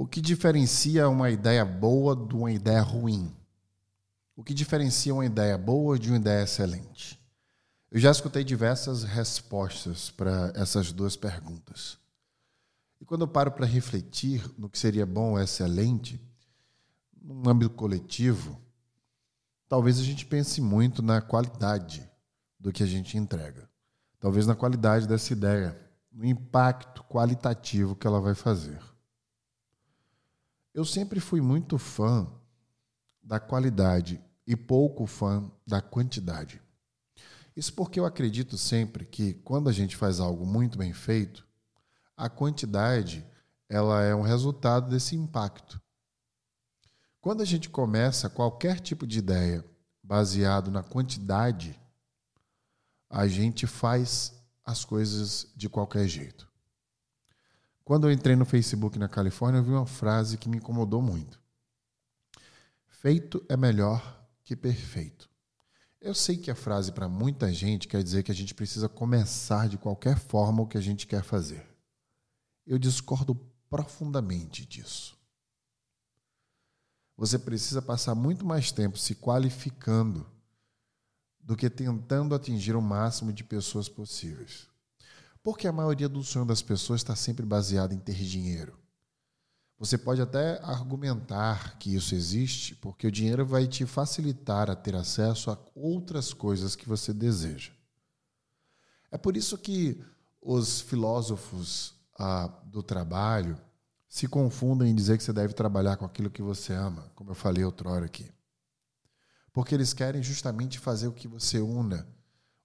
O que diferencia uma ideia boa de uma ideia ruim? O que diferencia uma ideia boa de uma ideia excelente? Eu já escutei diversas respostas para essas duas perguntas. E quando eu paro para refletir no que seria bom ou excelente, num âmbito coletivo, talvez a gente pense muito na qualidade do que a gente entrega. Talvez na qualidade dessa ideia, no impacto qualitativo que ela vai fazer. Eu sempre fui muito fã da qualidade e pouco fã da quantidade. Isso porque eu acredito sempre que quando a gente faz algo muito bem feito, a quantidade ela é um resultado desse impacto. Quando a gente começa qualquer tipo de ideia baseado na quantidade, a gente faz as coisas de qualquer jeito. Quando eu entrei no Facebook na Califórnia, eu vi uma frase que me incomodou muito. Feito é melhor que perfeito. Eu sei que a frase para muita gente quer dizer que a gente precisa começar de qualquer forma o que a gente quer fazer. Eu discordo profundamente disso. Você precisa passar muito mais tempo se qualificando do que tentando atingir o máximo de pessoas possíveis. Porque a maioria do sonho das pessoas está sempre baseada em ter dinheiro. Você pode até argumentar que isso existe, porque o dinheiro vai te facilitar a ter acesso a outras coisas que você deseja. É por isso que os filósofos ah, do trabalho se confundem em dizer que você deve trabalhar com aquilo que você ama, como eu falei outrora aqui. Porque eles querem justamente fazer o que você una,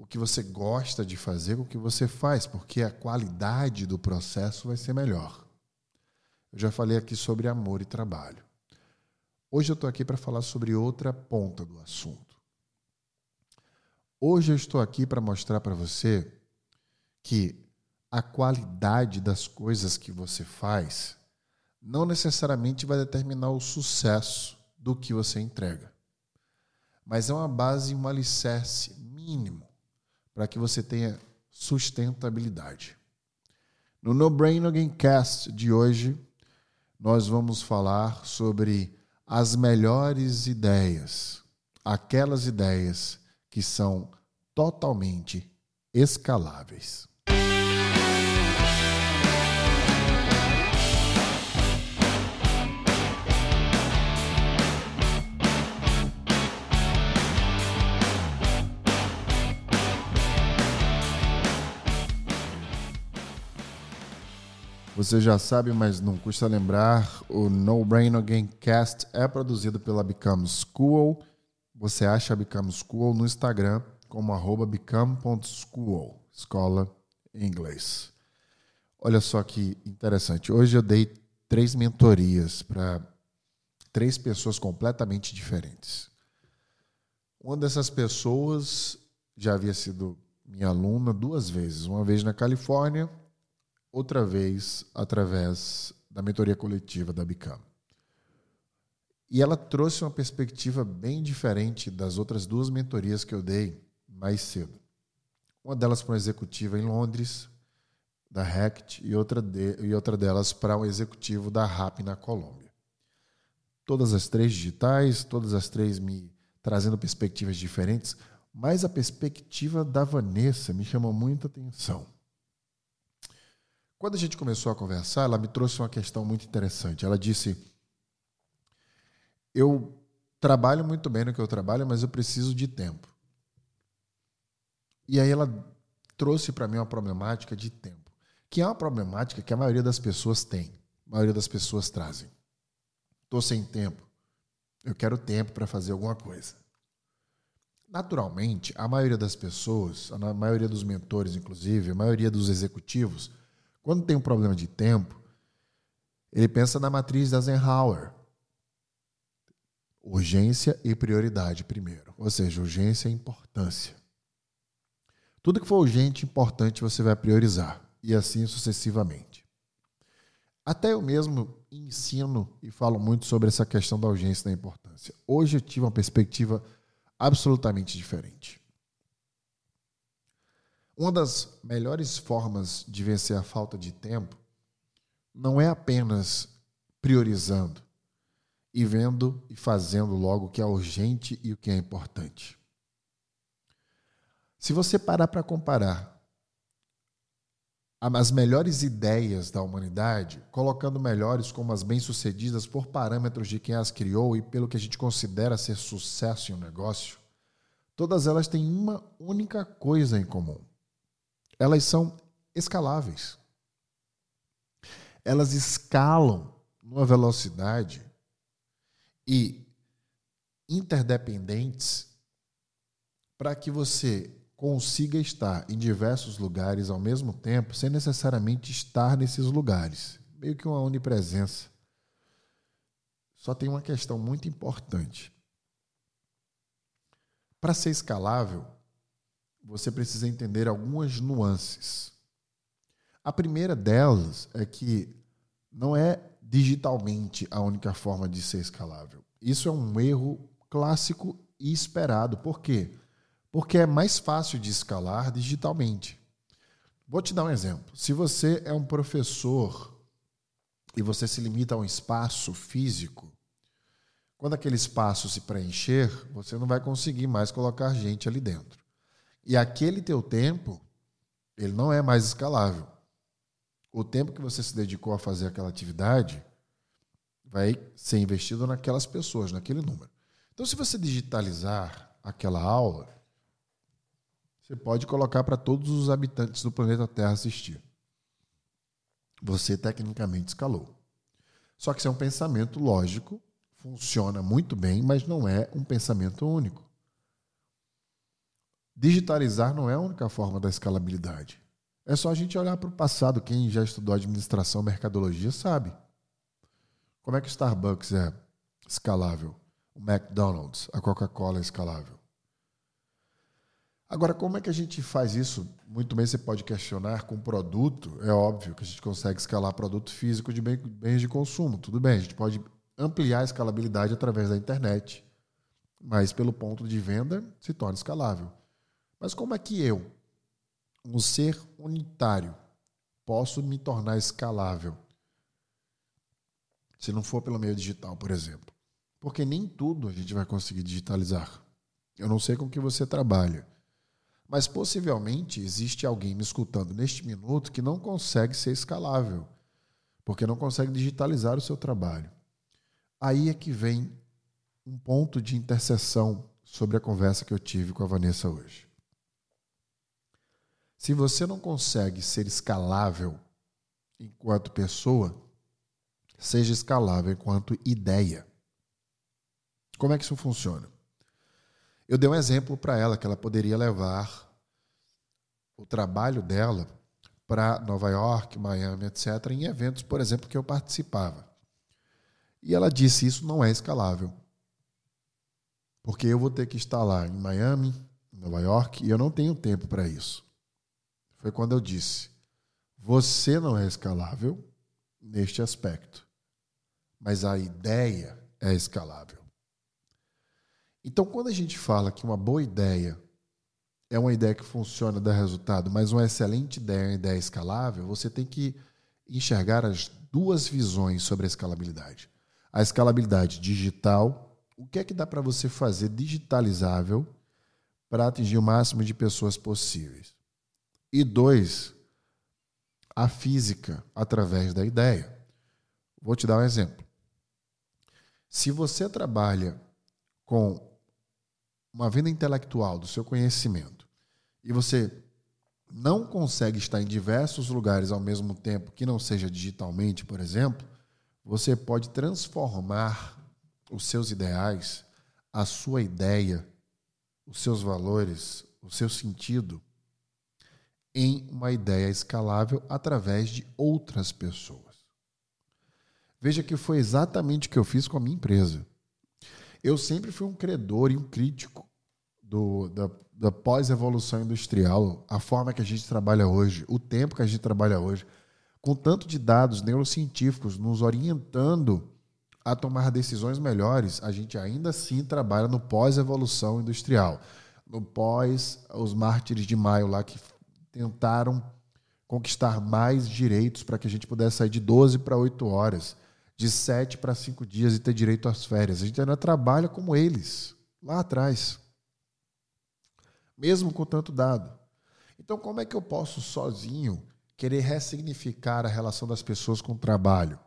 o que você gosta de fazer, o que você faz, porque a qualidade do processo vai ser melhor. Eu já falei aqui sobre amor e trabalho. Hoje eu estou aqui para falar sobre outra ponta do assunto. Hoje eu estou aqui para mostrar para você que a qualidade das coisas que você faz não necessariamente vai determinar o sucesso do que você entrega. Mas é uma base, um alicerce mínimo para que você tenha sustentabilidade. No No Brain Game Cast de hoje, nós vamos falar sobre as melhores ideias, aquelas ideias que são totalmente escaláveis. Você já sabe, mas não custa lembrar, o No Brain Again Cast é produzido pela Become School. Você acha a Become School no Instagram como arroba become.school, escola em inglês. Olha só que interessante. Hoje eu dei três mentorias para três pessoas completamente diferentes. Uma dessas pessoas já havia sido minha aluna duas vezes, uma vez na Califórnia outra vez através da mentoria coletiva da Bicam. E ela trouxe uma perspectiva bem diferente das outras duas mentorias que eu dei mais cedo. Uma delas para uma executiva em Londres, da RECT, e outra, de, e outra delas para um executivo da RAP na Colômbia. Todas as três digitais, todas as três me trazendo perspectivas diferentes, mas a perspectiva da Vanessa me chamou muita atenção. Quando a gente começou a conversar, ela me trouxe uma questão muito interessante. Ela disse: Eu trabalho muito bem no que eu trabalho, mas eu preciso de tempo. E aí ela trouxe para mim uma problemática de tempo, que é uma problemática que a maioria das pessoas tem, a maioria das pessoas trazem. Estou sem tempo. Eu quero tempo para fazer alguma coisa. Naturalmente, a maioria das pessoas, a maioria dos mentores, inclusive, a maioria dos executivos, quando tem um problema de tempo, ele pensa na matriz da Eisenhower. Urgência e prioridade primeiro. Ou seja, urgência e importância. Tudo que for urgente e importante você vai priorizar. E assim sucessivamente. Até eu mesmo ensino e falo muito sobre essa questão da urgência e da importância. Hoje eu tive uma perspectiva absolutamente diferente. Uma das melhores formas de vencer a falta de tempo não é apenas priorizando e vendo e fazendo logo o que é urgente e o que é importante. Se você parar para comparar as melhores ideias da humanidade, colocando melhores como as bem-sucedidas por parâmetros de quem as criou e pelo que a gente considera ser sucesso em um negócio, todas elas têm uma única coisa em comum. Elas são escaláveis. Elas escalam numa velocidade e interdependentes para que você consiga estar em diversos lugares ao mesmo tempo, sem necessariamente estar nesses lugares. Meio que uma onipresença. Só tem uma questão muito importante. Para ser escalável, você precisa entender algumas nuances. A primeira delas é que não é digitalmente a única forma de ser escalável. Isso é um erro clássico e esperado. Por quê? porque é mais fácil de escalar digitalmente. Vou te dar um exemplo. Se você é um professor e você se limita a um espaço físico, quando aquele espaço se preencher, você não vai conseguir mais colocar gente ali dentro. E aquele teu tempo, ele não é mais escalável. O tempo que você se dedicou a fazer aquela atividade vai ser investido naquelas pessoas, naquele número. Então, se você digitalizar aquela aula, você pode colocar para todos os habitantes do planeta Terra assistir. Você tecnicamente escalou. Só que isso é um pensamento lógico, funciona muito bem, mas não é um pensamento único. Digitalizar não é a única forma da escalabilidade. É só a gente olhar para o passado. Quem já estudou administração, mercadologia, sabe. Como é que o Starbucks é escalável? O McDonald's, a Coca-Cola é escalável. Agora, como é que a gente faz isso? Muito bem, você pode questionar com produto. É óbvio que a gente consegue escalar produto físico de bens de consumo. Tudo bem, a gente pode ampliar a escalabilidade através da internet. Mas pelo ponto de venda, se torna escalável. Mas como é que eu, um ser unitário, posso me tornar escalável? Se não for pelo meio digital, por exemplo. Porque nem tudo a gente vai conseguir digitalizar. Eu não sei com que você trabalha. Mas possivelmente existe alguém me escutando neste minuto que não consegue ser escalável, porque não consegue digitalizar o seu trabalho. Aí é que vem um ponto de interseção sobre a conversa que eu tive com a Vanessa hoje. Se você não consegue ser escalável enquanto pessoa, seja escalável enquanto ideia. Como é que isso funciona? Eu dei um exemplo para ela que ela poderia levar o trabalho dela para Nova York, Miami, etc., em eventos, por exemplo, que eu participava. E ela disse: Isso não é escalável. Porque eu vou ter que estar lá em Miami, Nova York, e eu não tenho tempo para isso. Foi quando eu disse: Você não é escalável neste aspecto, mas a ideia é escalável. Então, quando a gente fala que uma boa ideia é uma ideia que funciona, dá resultado, mas uma excelente ideia, uma ideia escalável, você tem que enxergar as duas visões sobre a escalabilidade. A escalabilidade digital, o que é que dá para você fazer digitalizável para atingir o máximo de pessoas possíveis? E dois, a física através da ideia. Vou te dar um exemplo. Se você trabalha com uma venda intelectual do seu conhecimento e você não consegue estar em diversos lugares ao mesmo tempo, que não seja digitalmente, por exemplo, você pode transformar os seus ideais, a sua ideia, os seus valores, o seu sentido em uma ideia escalável através de outras pessoas. Veja que foi exatamente o que eu fiz com a minha empresa. Eu sempre fui um credor e um crítico do, da, da pós-evolução industrial, a forma que a gente trabalha hoje, o tempo que a gente trabalha hoje, com tanto de dados neurocientíficos nos orientando a tomar decisões melhores, a gente ainda assim trabalha no pós-evolução industrial, no pós os mártires de maio lá que tentaram conquistar mais direitos para que a gente pudesse sair de 12 para 8 horas de sete para cinco dias e ter direito às férias. A gente ainda trabalha como eles, lá atrás. Mesmo com tanto dado. Então, como é que eu posso sozinho querer ressignificar a relação das pessoas com o trabalho?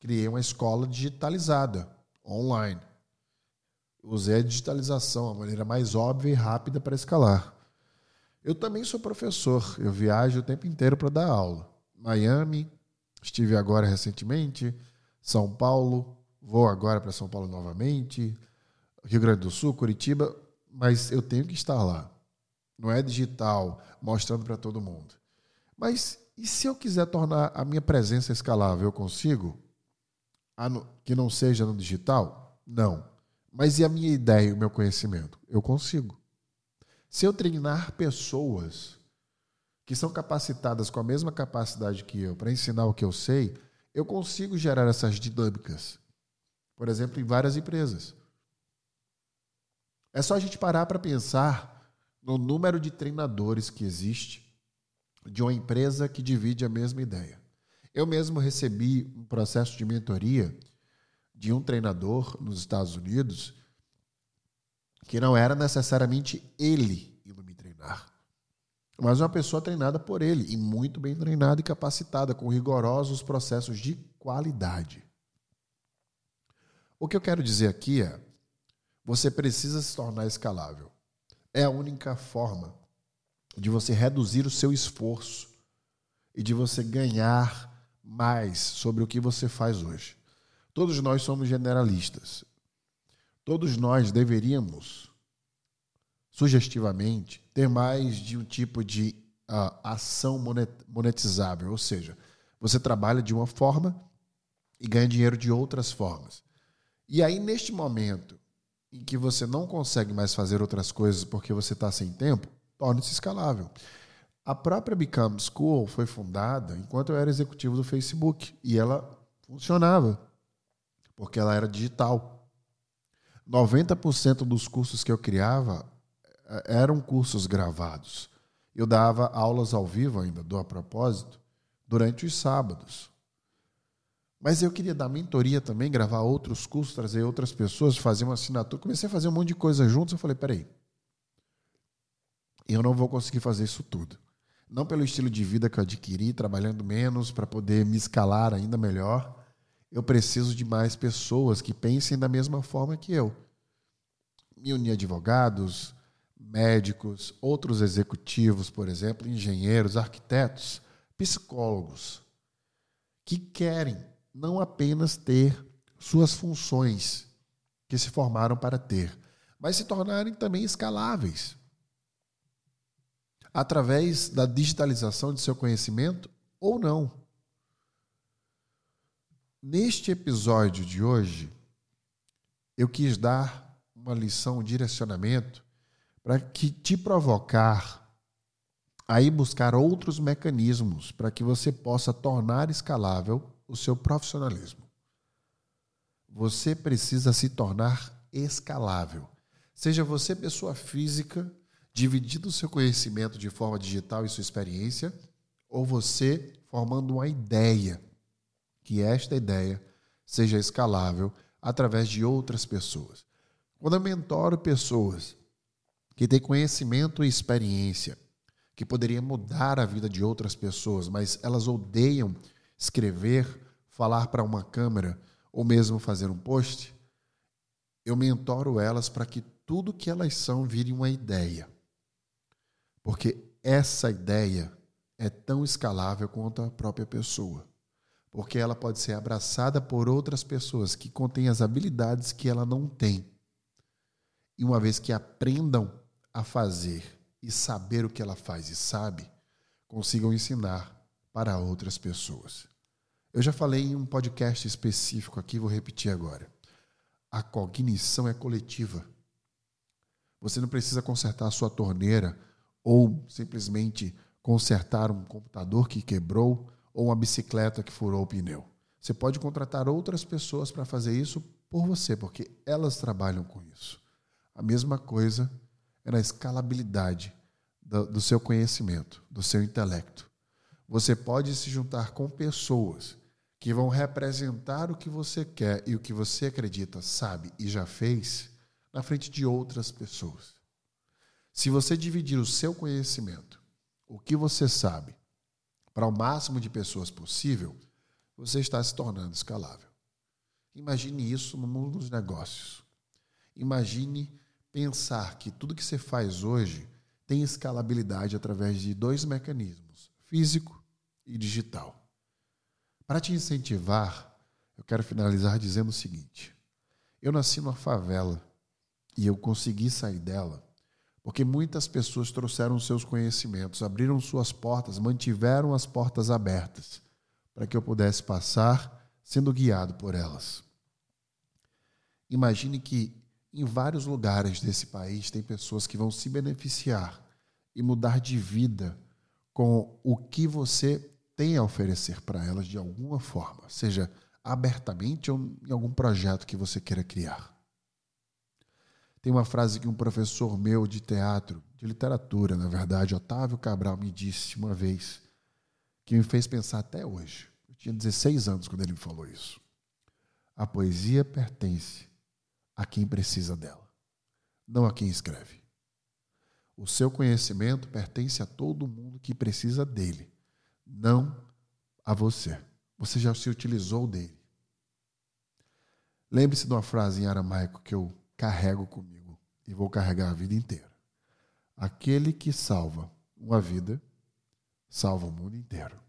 Criei uma escola digitalizada, online. Usei a digitalização, a maneira mais óbvia e rápida para escalar. Eu também sou professor, eu viajo o tempo inteiro para dar aula. Miami, estive agora recentemente, São Paulo, vou agora para São Paulo novamente, Rio Grande do Sul, Curitiba, mas eu tenho que estar lá. Não é digital, mostrando para todo mundo. Mas e se eu quiser tornar a minha presença escalável, eu consigo? Que não seja no digital? Não. Mas e a minha ideia e o meu conhecimento? Eu consigo. Se eu treinar pessoas que são capacitadas com a mesma capacidade que eu para ensinar o que eu sei, eu consigo gerar essas dinâmicas. Por exemplo, em várias empresas. É só a gente parar para pensar no número de treinadores que existe de uma empresa que divide a mesma ideia. Eu mesmo recebi um processo de mentoria de um treinador nos Estados Unidos que não era necessariamente ele indo me treinar, mas uma pessoa treinada por ele e muito bem treinada e capacitada, com rigorosos processos de qualidade. O que eu quero dizer aqui é: você precisa se tornar escalável. É a única forma de você reduzir o seu esforço e de você ganhar mais sobre o que você faz hoje. Todos nós somos generalistas. Todos nós deveríamos, sugestivamente, ter mais de um tipo de uh, ação monetizável, ou seja, você trabalha de uma forma e ganha dinheiro de outras formas. E aí, neste momento em que você não consegue mais fazer outras coisas porque você está sem tempo, torne-se escalável. A própria Become School foi fundada enquanto eu era executivo do Facebook e ela funcionava porque ela era digital. 90% dos cursos que eu criava eh, eram cursos gravados. Eu dava aulas ao vivo ainda, do a propósito, durante os sábados. Mas eu queria dar mentoria também, gravar outros cursos, trazer outras pessoas, fazer uma assinatura. Comecei a fazer um monte de coisa juntos. Eu falei: peraí, eu não vou conseguir fazer isso tudo. Não pelo estilo de vida que eu adquiri, trabalhando menos para poder me escalar ainda melhor, eu preciso de mais pessoas que pensem da mesma forma que eu. Me unir advogados, médicos, outros executivos, por exemplo, engenheiros, arquitetos, psicólogos, que querem não apenas ter suas funções que se formaram para ter, mas se tornarem também escaláveis através da digitalização de seu conhecimento ou não. Neste episódio de hoje, eu quis dar uma lição, um direcionamento para que te provocar a ir buscar outros mecanismos para que você possa tornar escalável o seu profissionalismo. Você precisa se tornar escalável. Seja você pessoa física, dividindo o seu conhecimento de forma digital e sua experiência, ou você formando uma ideia que esta ideia seja escalável através de outras pessoas. Quando eu mentoro pessoas que têm conhecimento e experiência que poderia mudar a vida de outras pessoas, mas elas odeiam escrever, falar para uma câmera ou mesmo fazer um post, eu mentoro elas para que tudo que elas são vire uma ideia. Porque essa ideia é tão escalável quanto a própria pessoa porque ela pode ser abraçada por outras pessoas que contêm as habilidades que ela não tem. E uma vez que aprendam a fazer e saber o que ela faz e sabe, consigam ensinar para outras pessoas. Eu já falei em um podcast específico aqui, vou repetir agora. A cognição é coletiva. Você não precisa consertar a sua torneira ou simplesmente consertar um computador que quebrou ou uma bicicleta que furou o pneu. Você pode contratar outras pessoas para fazer isso por você, porque elas trabalham com isso. A mesma coisa é na escalabilidade do, do seu conhecimento, do seu intelecto. Você pode se juntar com pessoas que vão representar o que você quer e o que você acredita, sabe e já fez na frente de outras pessoas. Se você dividir o seu conhecimento, o que você sabe, para o máximo de pessoas possível, você está se tornando escalável. Imagine isso no mundo dos negócios. Imagine pensar que tudo que você faz hoje tem escalabilidade através de dois mecanismos, físico e digital. Para te incentivar, eu quero finalizar dizendo o seguinte: eu nasci numa favela e eu consegui sair dela porque muitas pessoas trouxeram seus conhecimentos, abriram suas portas, mantiveram as portas abertas para que eu pudesse passar sendo guiado por elas. Imagine que em vários lugares desse país tem pessoas que vão se beneficiar e mudar de vida com o que você tem a oferecer para elas de alguma forma, seja abertamente ou em algum projeto que você queira criar. Tem uma frase que um professor meu de teatro, de literatura, na verdade, Otávio Cabral, me disse uma vez, que me fez pensar até hoje. Eu tinha 16 anos quando ele me falou isso. A poesia pertence a quem precisa dela, não a quem escreve. O seu conhecimento pertence a todo mundo que precisa dele não a você. Você já se utilizou dele. Lembre-se de uma frase em aramaico que eu carrego comigo e vou carregar a vida inteira. Aquele que salva uma vida, salva o mundo inteiro.